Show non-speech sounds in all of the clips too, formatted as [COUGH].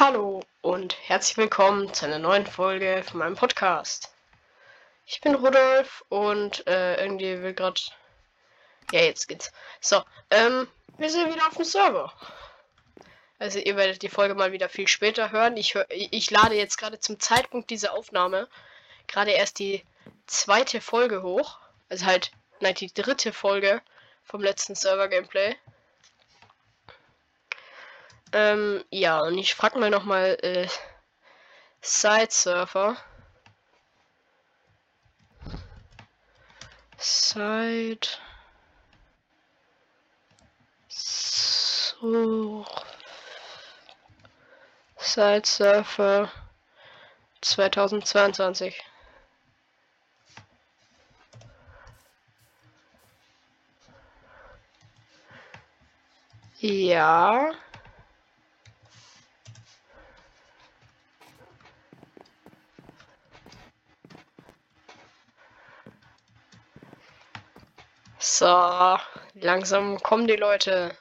Hallo und herzlich willkommen zu einer neuen Folge von meinem Podcast. Ich bin Rudolf und äh, irgendwie will gerade. Ja, jetzt geht's. So, ähm, wir sind wieder auf dem Server. Also ihr werdet die Folge mal wieder viel später hören. Ich, hör, ich lade jetzt gerade zum Zeitpunkt dieser Aufnahme gerade erst die zweite Folge hoch. Also halt, nein, die dritte Folge vom letzten Server-Gameplay. Ähm, ja, und ich frag mal nochmal, äh, Side Surfer. Side Sur Side Surfer 2022. Ja. So, langsam kommen die Leute.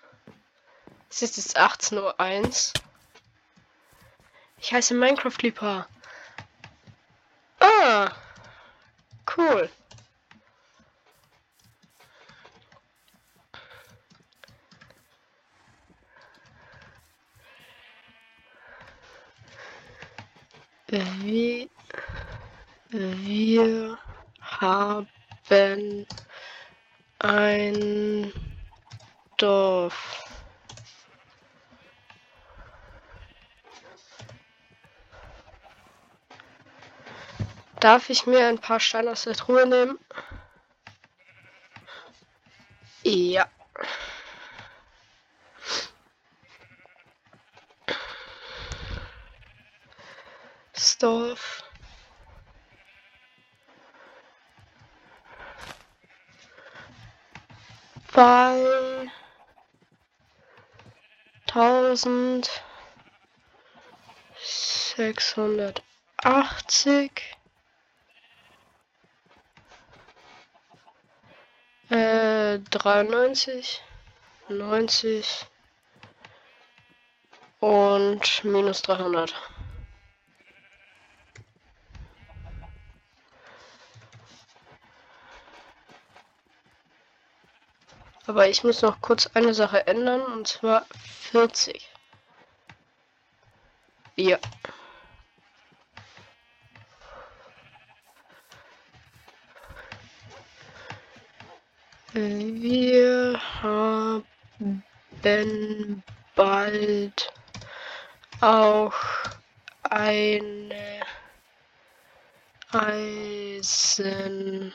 Es ist jetzt 18.01 Uhr. Ich heiße Minecraft Liebhaber. Ah, cool. Wir, wir haben ein Dorf. Ich mir ein paar Steine aus der Truhe nehmen? Ja. Dorf. bei tausend sechshundertachtzig äh, dreiundneunzig neunzig und minus dreihundert Aber ich muss noch kurz eine Sache ändern und zwar 40. Ja. Wir haben bald auch eine Eisenfarm.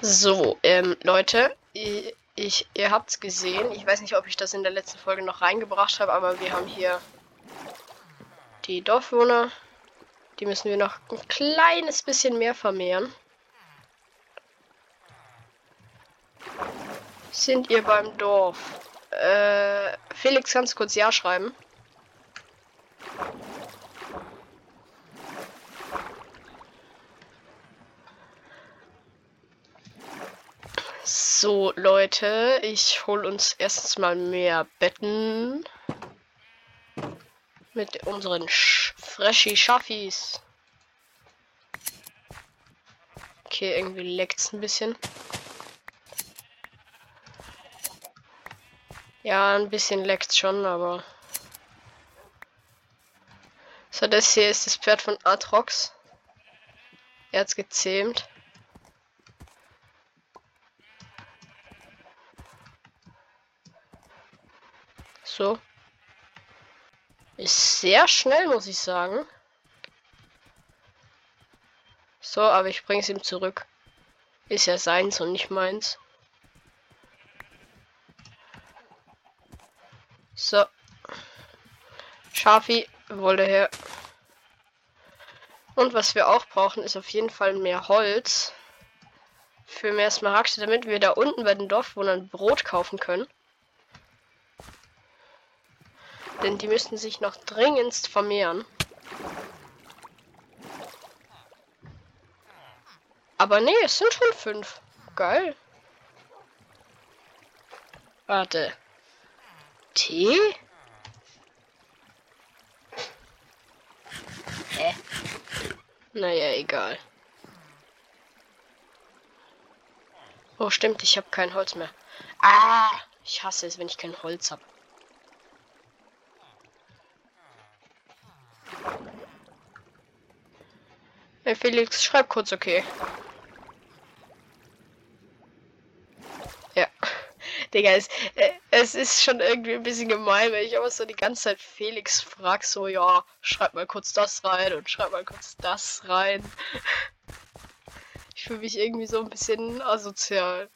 So, ähm, Leute, ich, ihr habt's gesehen. Ich weiß nicht, ob ich das in der letzten Folge noch reingebracht habe, aber wir haben hier die Dorfwohner. Die müssen wir noch ein kleines bisschen mehr vermehren. Sind ihr beim Dorf? Äh, Felix, kannst kurz Ja schreiben? So, Leute, ich hole uns erstens mal mehr Betten. Mit unseren Sch Freshy Schaffis. Okay, irgendwie leckt's ein bisschen. Ja, ein bisschen leckt's schon, aber. So, das hier ist das Pferd von Atrox. Er hat's gezähmt. So. Ist sehr schnell, muss ich sagen. So, aber ich bringe es ihm zurück. Ist ja seins und nicht meins. So. Schafi wollte her. Und was wir auch brauchen, ist auf jeden Fall mehr Holz. Für mehr Smaragde, damit wir da unten bei den Dorfwohnern Brot kaufen können. Denn die müssten sich noch dringendst vermehren. Aber nee, es sind schon fünf. Geil. Warte. T? Hä? Naja, egal. Oh, stimmt, ich habe kein Holz mehr. Ah, ich hasse es, wenn ich kein Holz habe. Hey Felix, schreib kurz okay. Ja. [LAUGHS] Digga, es, äh, es ist schon irgendwie ein bisschen gemein, wenn ich aber so die ganze Zeit Felix frag, so, ja, schreib mal kurz das rein und schreib mal kurz das rein. [LAUGHS] Ich fühle mich irgendwie so ein bisschen asozial.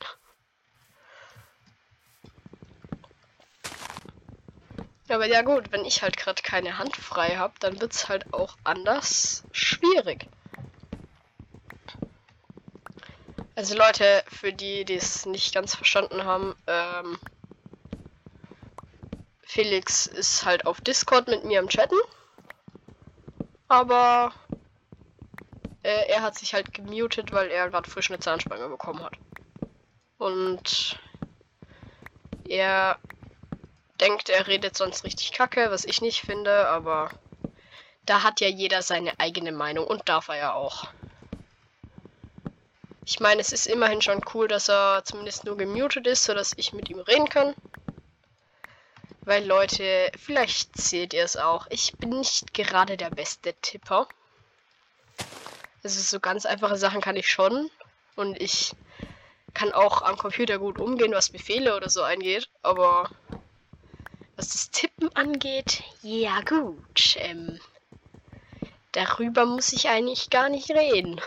Aber ja gut, wenn ich halt gerade keine Hand frei habe, dann wird es halt auch anders schwierig. Also Leute, für die, die es nicht ganz verstanden haben, ähm, Felix ist halt auf Discord mit mir am Chatten. Aber äh, er hat sich halt gemutet, weil er gerade frisch eine Zahnspange bekommen hat. Und er denkt, er redet sonst richtig kacke, was ich nicht finde, aber da hat ja jeder seine eigene Meinung und darf er ja auch. Ich meine, es ist immerhin schon cool, dass er zumindest nur gemutet ist, sodass ich mit ihm reden kann. Weil Leute, vielleicht seht ihr es auch, ich bin nicht gerade der beste Tipper. Also so ganz einfache Sachen kann ich schon. Und ich kann auch am Computer gut umgehen, was Befehle oder so eingeht. Aber was das Tippen angeht, ja gut. Ähm, darüber muss ich eigentlich gar nicht reden.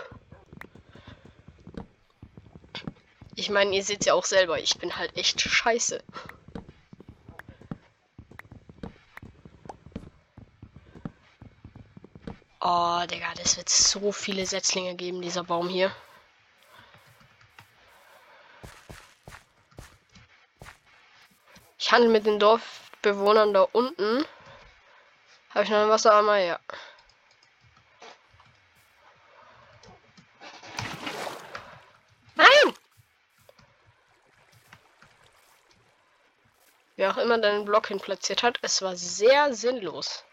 Ich meine, ihr seht ja auch selber, ich bin halt echt scheiße. Oh, Digga, das wird so viele Setzlinge geben, dieser Baum hier. Ich handle mit den Dorfbewohnern da unten. Habe ich noch ein Wassereimer? Ja. Nein! Wer auch immer deinen Block hin platziert hat, es war sehr sinnlos.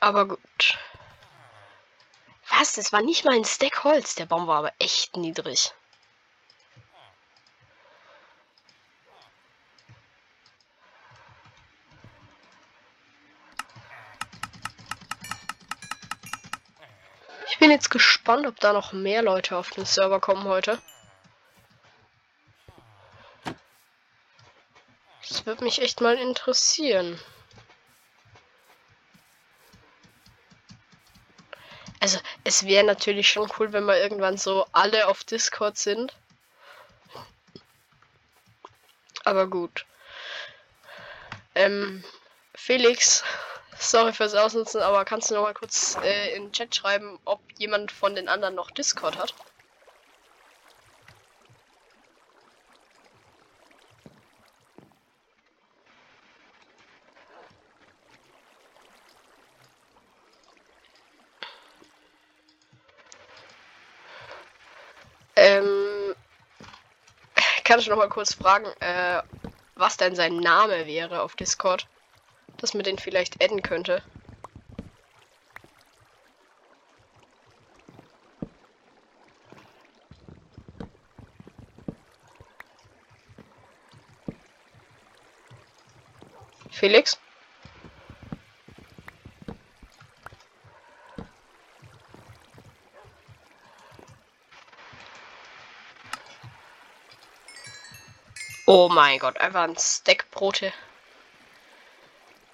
Aber gut. Was? Das war nicht mal ein Stack Holz. Der Baum war aber echt niedrig. Bin jetzt gespannt, ob da noch mehr Leute auf den Server kommen heute. Das würde mich echt mal interessieren. Also, es wäre natürlich schon cool, wenn wir irgendwann so alle auf Discord sind. Aber gut. Ähm, Felix, sorry fürs Ausnutzen, aber kannst du noch mal kurz äh, in den Chat schreiben, ob jemand von den anderen noch Discord hat? Ähm, kann ich noch mal kurz fragen, äh, was denn sein Name wäre auf Discord? Dass man den vielleicht adden könnte. Felix? Oh mein Gott, einfach ein Stack Brote.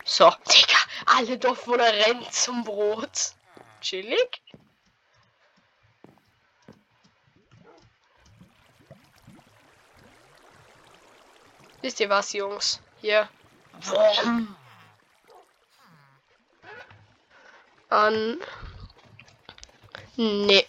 So, Digga, alle Dorfbewohner rennen zum Brot. Chillig. Wisst ihr was, Jungs? Hier. An. Nee.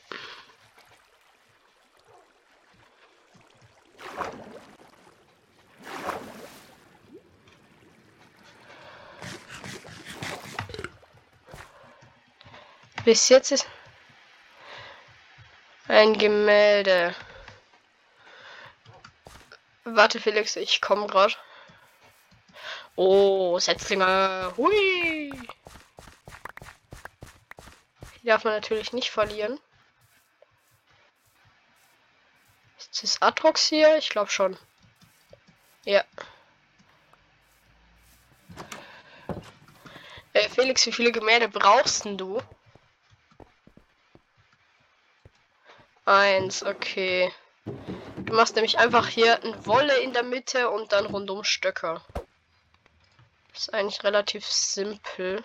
Bis jetzt ist ein Gemälde. Warte, Felix, ich komme gerade. Oh, Setzlinge. Hui. Die darf man natürlich nicht verlieren. Ist das Atrox hier? Ich glaube schon. Ja. Äh, Felix, wie viele Gemälde brauchst du? Eins, okay. Du machst nämlich einfach hier ein Wolle in der Mitte und dann rundum Stöcker. Ist eigentlich relativ simpel.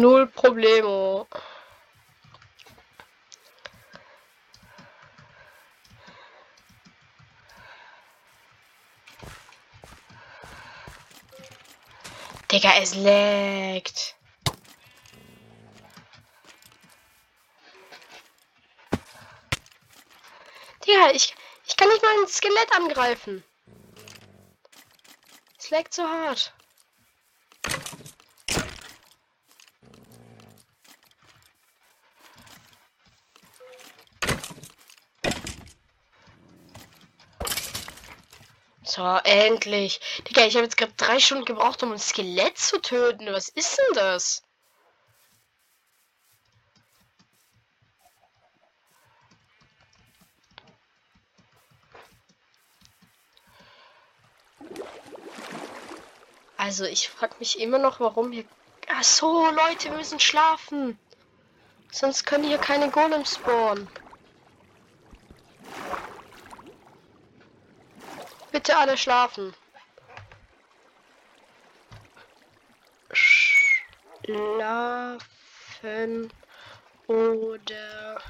Null Problemo. Digga, es leckt. Digga, ich, ich kann nicht mal ein Skelett angreifen. Es leckt so hart. So, endlich. Digga, ich habe jetzt gerade drei Stunden gebraucht, um ein Skelett zu töten. Was ist denn das? Also, ich frage mich immer noch, warum hier... Ach so, Leute, wir müssen schlafen. Sonst können hier keine Golems spawnen. Bitte alle schlafen. Schlafen oder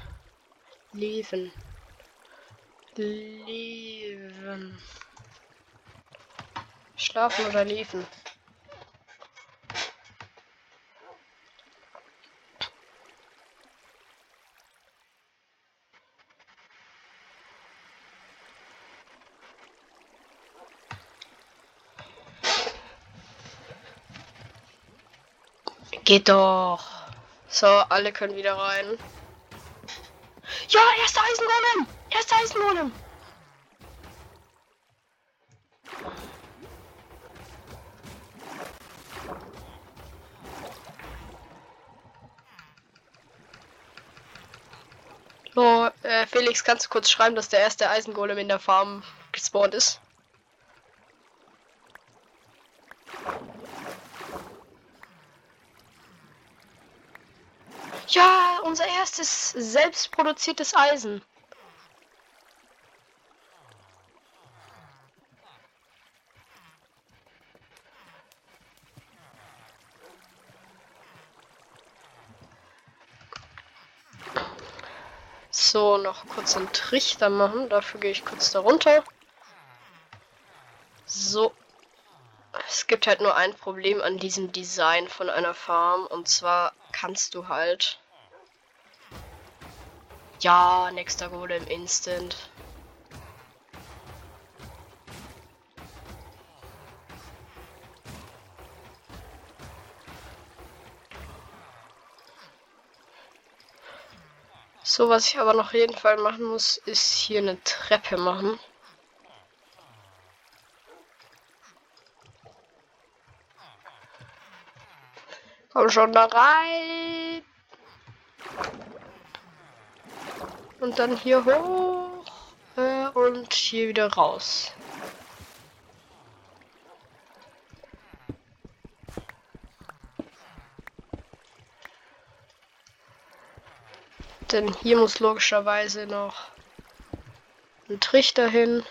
leben. Leben. Schlafen oder leben. Geht doch. So, alle können wieder rein. Ja, erster Eisengolem! Erster Eisengolem! So, äh, Felix, kannst du kurz schreiben, dass der erste Eisengolem in der Farm gespawnt ist? Ja, unser erstes selbstproduziertes Eisen. So, noch kurz einen Trichter machen. Dafür gehe ich kurz darunter. So. Es gibt halt nur ein Problem an diesem Design von einer Farm. Und zwar kannst du halt ja, nächster Golem Instant. So, was ich aber noch jeden Fall machen muss, ist hier eine Treppe machen. Komm schon da rein. Und dann hier hoch äh, und hier wieder raus. Denn hier muss logischerweise noch ein Trichter hin.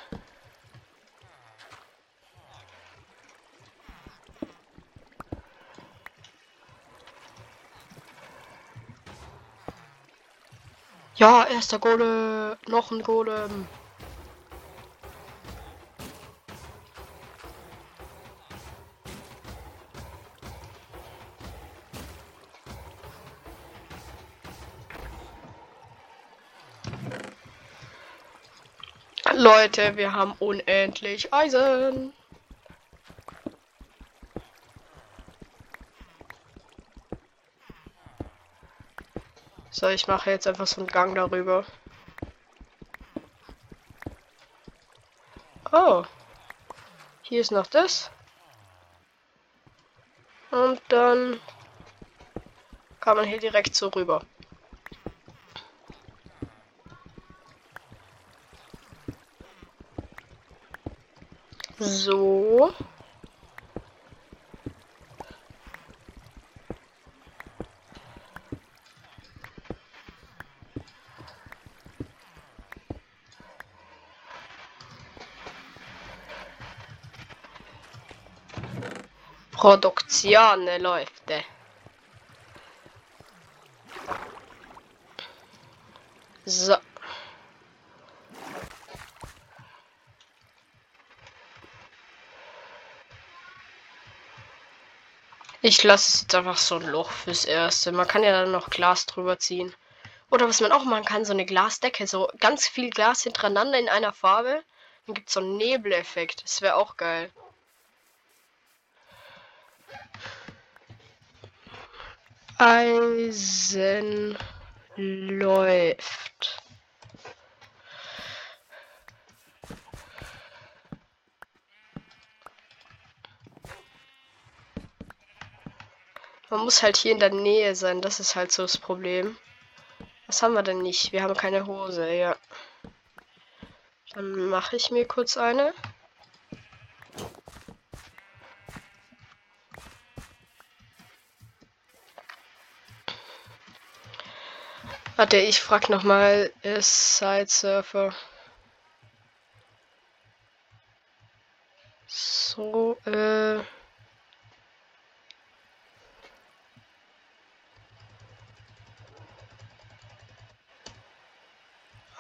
Ja, erster Golem. Äh, noch ein Golem. Ähm. Leute, wir haben unendlich Eisen. So, ich mache jetzt einfach so einen Gang darüber. Oh. Hier ist noch das. Und dann kann man hier direkt so rüber. So. Produzione läuft. So. Ich lasse es jetzt einfach so ein Loch fürs Erste. Man kann ja dann noch Glas drüber ziehen. Oder was man auch machen kann, so eine Glasdecke. So ganz viel Glas hintereinander in einer Farbe. Dann gibt es so einen Nebeleffekt. Das wäre auch geil. Eisen läuft. Man muss halt hier in der Nähe sein, das ist halt so das Problem. Was haben wir denn nicht? Wir haben keine Hose, ja. Dann mache ich mir kurz eine. Warte, ich frag noch mal, ist Side Surfer. So, äh.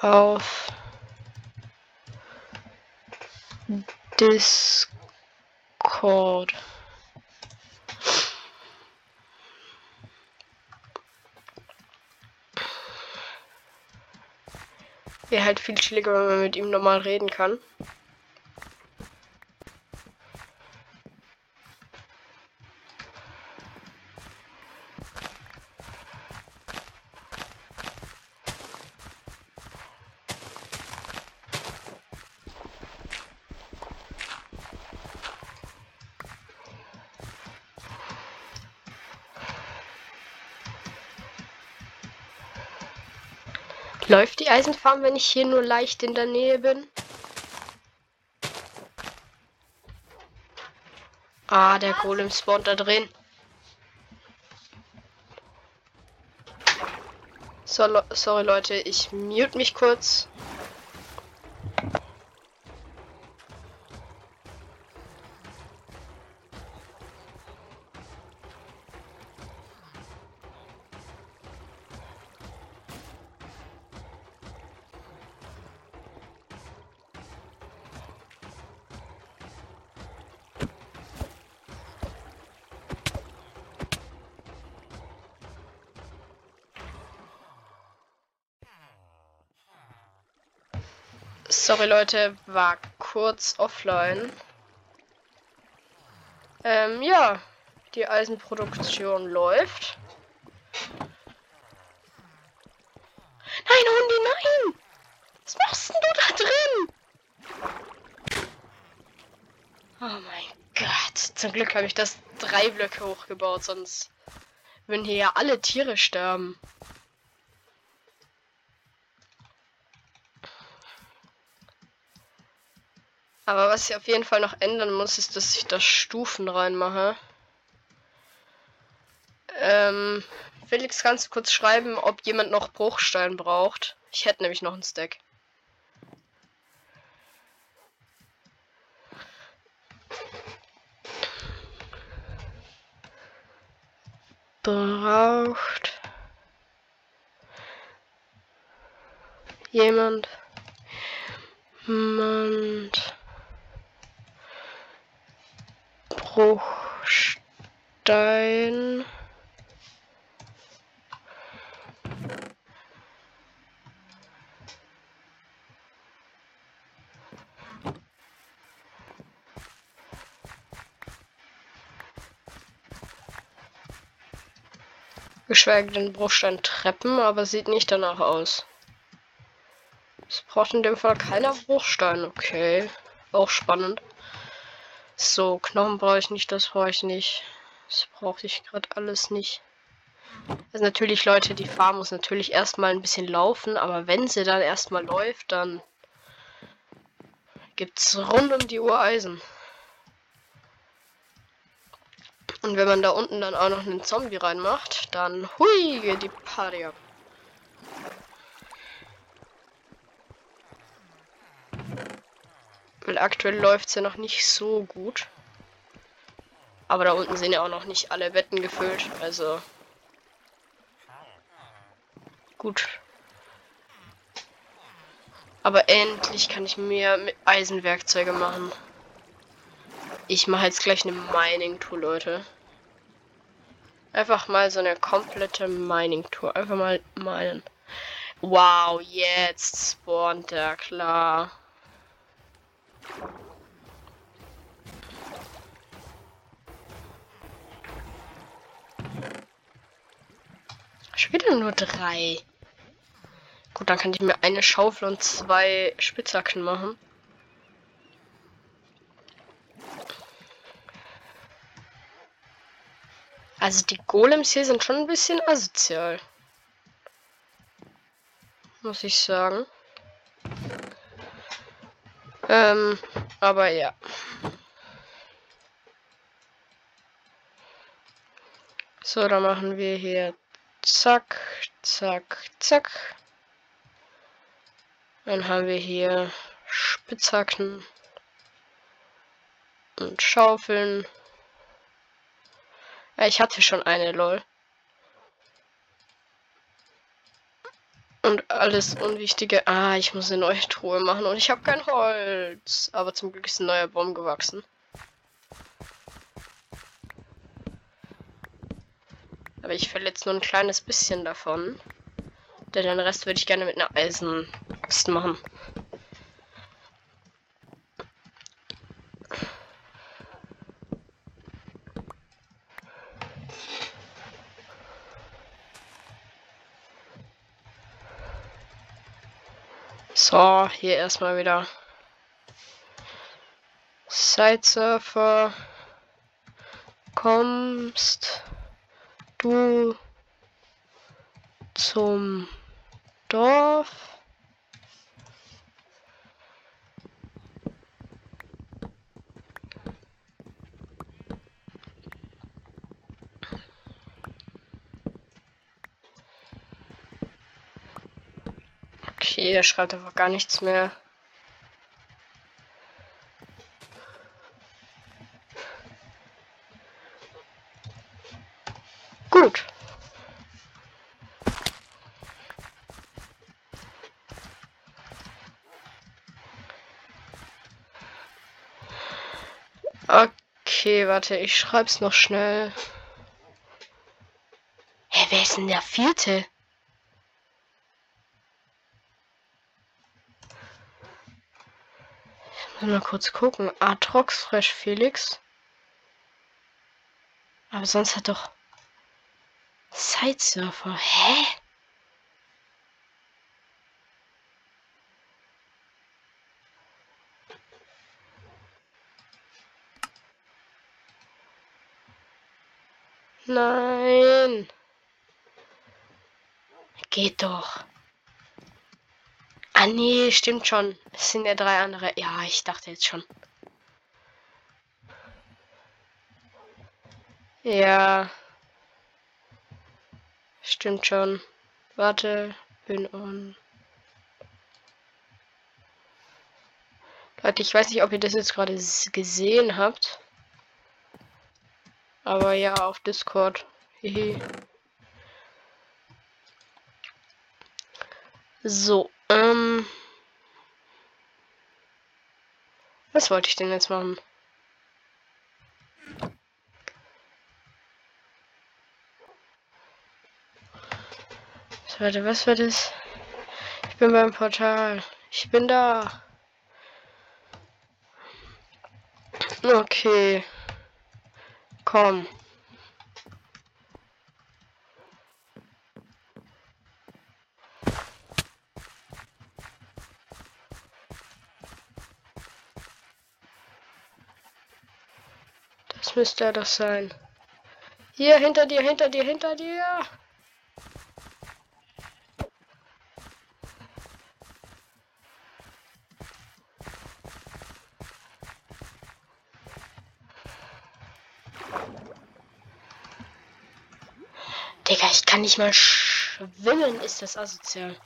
Auf Discord. Wäre halt viel chilliger, wenn man mit ihm normal reden kann. Läuft die Eisenfarm, wenn ich hier nur leicht in der Nähe bin? Ah, der Golem spawnt da drin. So, sorry Leute, ich mute mich kurz. Sorry Leute, war kurz offline. Ähm, ja, die Eisenproduktion läuft. Nein, Hundi, nein! Was machst denn du da drin? Oh mein Gott. Zum Glück habe ich das drei Blöcke hochgebaut, sonst würden hier ja alle Tiere sterben. Aber was ich auf jeden Fall noch ändern muss, ist, dass ich da Stufen reinmache. Ähm, Felix, kannst du kurz schreiben, ob jemand noch Bruchstein braucht? Ich hätte nämlich noch einen Stack. Braucht jemand? Jemand Bruchstein. Geschweige denn Bruchstein Treppen, aber sieht nicht danach aus. Es braucht in dem Fall keiner Bruchstein, okay. Auch spannend. So, Knochen brauche ich nicht, das brauche ich nicht. Das brauche ich gerade alles nicht. Also natürlich, Leute, die Farm muss natürlich erstmal ein bisschen laufen, aber wenn sie dann erstmal läuft, dann gibt's rund um die Uhr Eisen. Und wenn man da unten dann auch noch einen Zombie reinmacht, dann hui, geht die Party ab. Aktuell läuft es ja noch nicht so gut. Aber da unten sind ja auch noch nicht alle Betten gefüllt, also gut. Aber endlich kann ich mir mit Eisenwerkzeuge machen. Ich mache jetzt gleich eine Mining-Tour, Leute. Einfach mal so eine komplette Mining-Tour. Einfach mal meinen. Wow, jetzt spawnt er, klar. Schon wieder nur drei. Gut, dann kann ich mir eine Schaufel und zwei Spitzhacken machen. Also die Golems hier sind schon ein bisschen asozial. Muss ich sagen. Ähm, aber ja. So, dann machen wir hier zack, zack, zack. Dann haben wir hier Spitzhacken und Schaufeln. Ja, ich hatte schon eine, lol. Und alles Unwichtige. Ah, ich muss eine neue Truhe machen und ich habe kein Holz. Aber zum Glück ist ein neuer Baum gewachsen. Aber ich verletze nur ein kleines bisschen davon. Denn den Rest würde ich gerne mit einer Eisenaxt machen. So, hier erstmal wieder Sidesurfer. Kommst du zum Dorf? Okay, er schreibt einfach gar nichts mehr. Gut. Okay, warte, ich schreib's noch schnell. Hä, wer ist denn der vierte? Mal kurz gucken. Atrox Fresh Felix. Aber sonst hat doch Sidesurfer. Hä? Nein. Geht doch. Ah nee, stimmt schon. Es sind ja drei andere. Ja, ich dachte jetzt schon. Ja. Stimmt schon. Warte, bin on. Leute, ich weiß nicht, ob ihr das jetzt gerade gesehen habt. Aber ja, auf Discord. so. Ähm. Was wollte ich denn jetzt machen? Warte, was war das? Ich bin beim Portal. Ich bin da. Okay. Komm. Müsste das sein. Hier, hinter dir, hinter dir, hinter dir. Digga, ich kann nicht mal schwimmen, ist das asozial.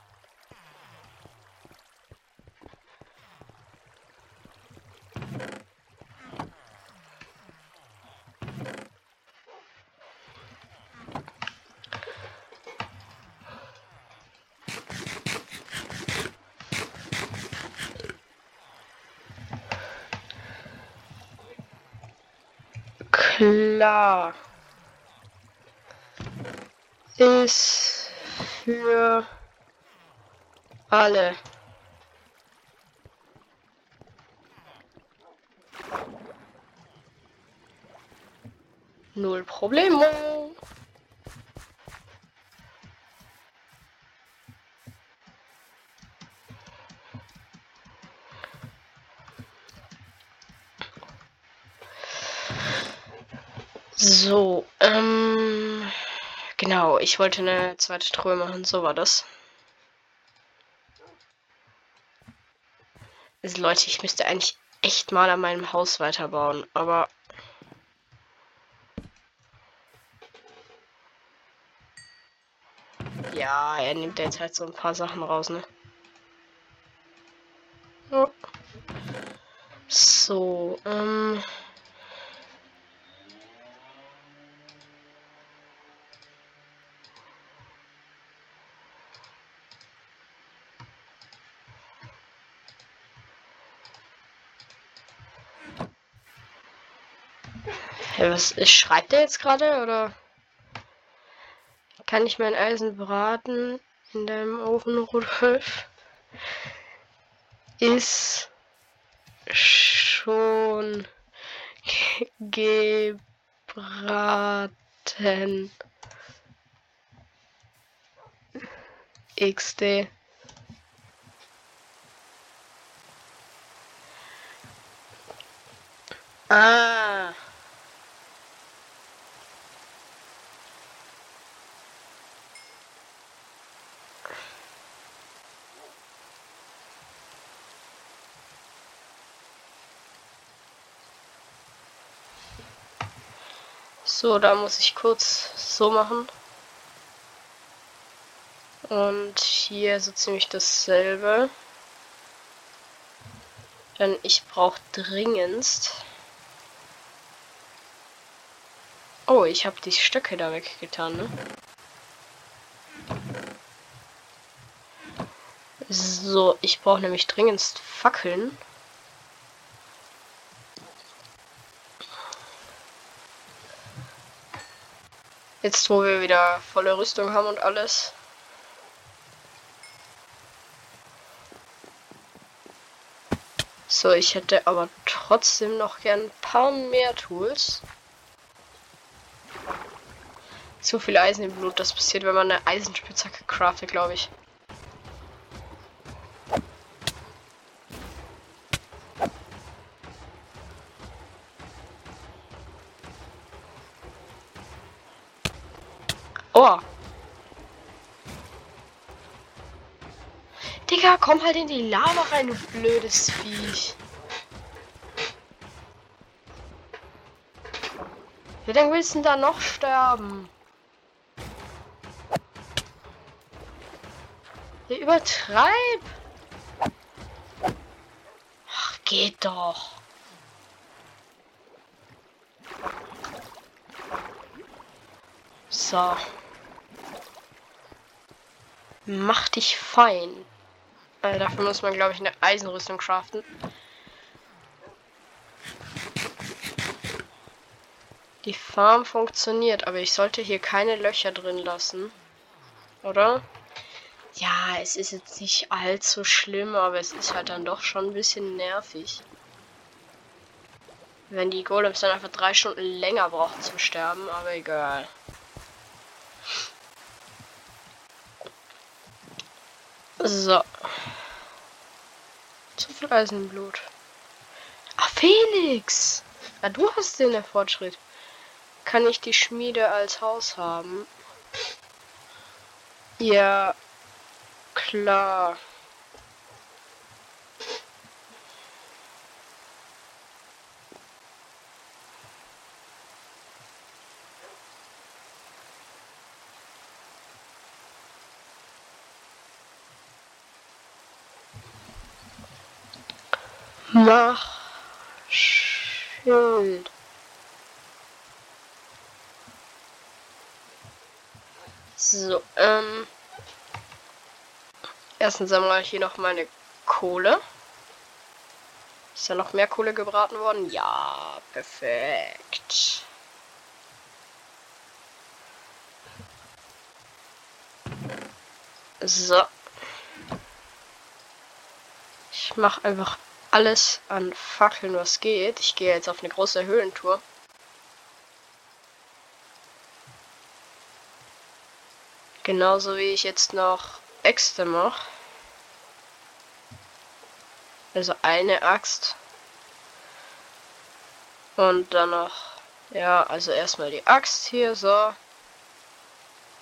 Klar ist für alle. Null Probleme. So, ähm. Genau, ich wollte eine zweite Truhe machen, so war das. Also Leute, ich müsste eigentlich echt mal an meinem Haus weiterbauen, aber... Ja, er nimmt jetzt halt so ein paar Sachen raus, ne? So, ähm... Hey, was ist, schreibt er jetzt gerade oder kann ich mein Eisen braten in deinem Ofen, Rudolf? Ist schon gebraten. XD. Ah. So, da muss ich kurz so machen. Und hier so ziemlich dasselbe. Denn ich brauche dringendst. Oh, ich habe die Stöcke da weggetan, ne? So, ich brauche nämlich dringendst Fackeln. Jetzt, wo wir wieder volle Rüstung haben und alles. So, ich hätte aber trotzdem noch gern ein paar mehr Tools. Zu viel Eisen im Blut, das passiert, wenn man eine Eisenspitzhacke craftet, glaube ich. Oh. Digga, komm halt in die Lava rein, du blödes Viech. Wie lange willst du denn da noch sterben? Ihr übertreib! Ach, geht doch. So. Mach dich fein. Äh, dafür muss man, glaube ich, eine Eisenrüstung craften. Die Farm funktioniert, aber ich sollte hier keine Löcher drin lassen. Oder? Ja, es ist jetzt nicht allzu schlimm, aber es ist halt dann doch schon ein bisschen nervig. Wenn die Golems dann einfach drei Stunden länger brauchen zum Sterben, aber egal. So. Zu viel Eisenblut. Ach, Felix! Ja, du hast den Fortschritt. Kann ich die Schmiede als Haus haben? Ja, klar. Mach Schild. So, ähm. Erstens sammle ich hier noch meine Kohle. Ist ja noch mehr Kohle gebraten worden? Ja, perfekt. So. Ich mache einfach alles an Fackeln, was geht. Ich gehe jetzt auf eine große Höhlentour. Genauso wie ich jetzt noch Äxte mache. Also eine Axt. Und dann noch, ja, also erstmal die Axt hier, so.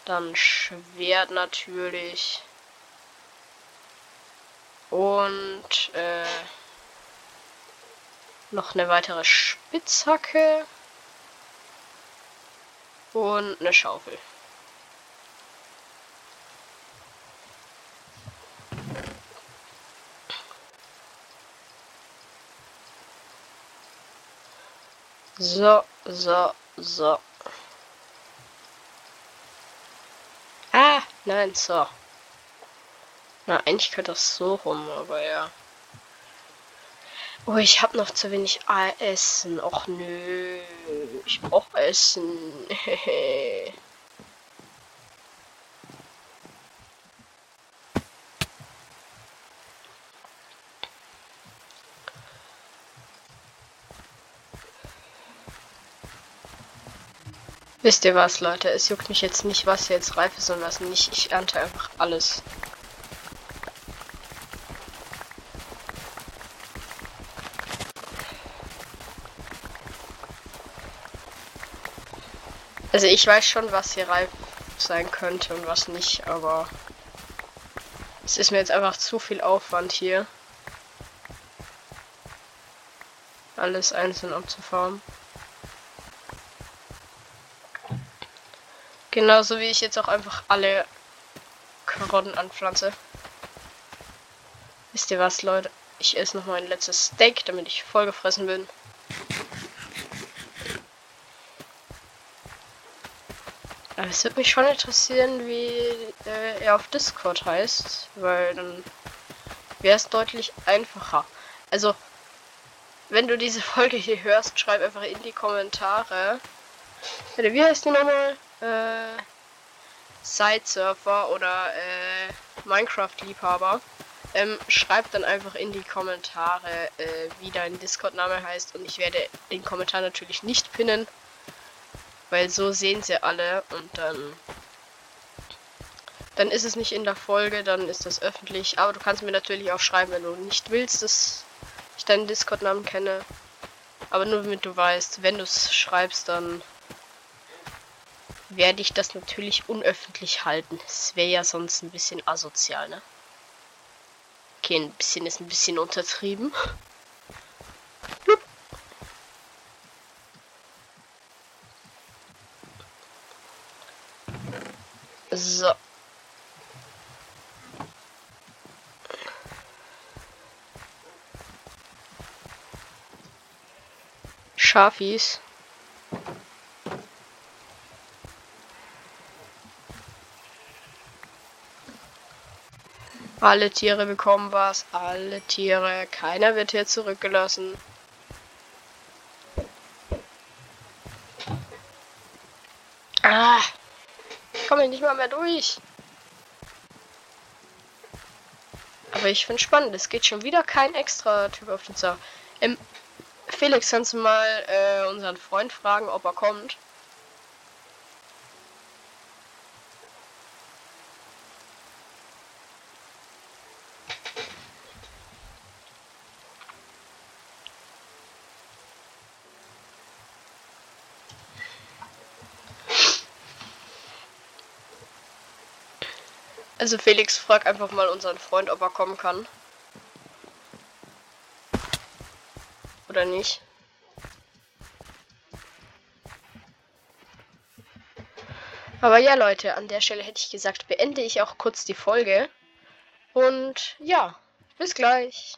Dann Schwert natürlich. Und, äh, noch eine weitere Spitzhacke und eine Schaufel. So, so, so. Ah, nein, so. Na, eigentlich könnte das so rum, aber ja. Oh, ich habe noch zu wenig Essen. Och nö. Ich brauche Essen. [LAUGHS] Wisst ihr was, Leute? Es juckt mich jetzt nicht, was jetzt reif ist und was nicht. Ich ernte einfach alles. Also ich weiß schon, was hier reif sein könnte und was nicht, aber es ist mir jetzt einfach zu viel Aufwand hier. Alles einzeln abzufahren. Genauso wie ich jetzt auch einfach alle Karotten anpflanze. Wisst ihr was, Leute? Ich esse noch mein letztes Steak, damit ich vollgefressen bin. Aber es würde mich schon interessieren, wie äh, er auf Discord heißt, weil dann wäre es deutlich einfacher. Also, wenn du diese Folge hier hörst, schreib einfach in die Kommentare. Wie heißt die nochmal? Äh, Sidesurfer oder äh, Minecraft-Liebhaber. Ähm, schreib dann einfach in die Kommentare, äh, wie dein Discord-Name heißt und ich werde den Kommentar natürlich nicht pinnen. Weil so sehen sie alle und dann. Dann ist es nicht in der Folge, dann ist das öffentlich. Aber du kannst mir natürlich auch schreiben, wenn du nicht willst, dass ich deinen Discord-Namen kenne. Aber nur damit du weißt, wenn du es schreibst, dann werde ich das natürlich unöffentlich halten. Es wäre ja sonst ein bisschen asozial, ne? Okay, ein bisschen ist ein bisschen untertrieben. So. Schafis. Alle Tiere bekommen was. Alle Tiere. Keiner wird hier zurückgelassen. Ah komme nicht mal mehr durch. Aber ich finde spannend. Es geht schon wieder kein extra Typ auf den Server. Ähm, Felix, kannst du mal äh, unseren Freund fragen, ob er kommt? Also Felix, frag einfach mal unseren Freund, ob er kommen kann. Oder nicht. Aber ja, Leute, an der Stelle hätte ich gesagt, beende ich auch kurz die Folge. Und ja, bis gleich.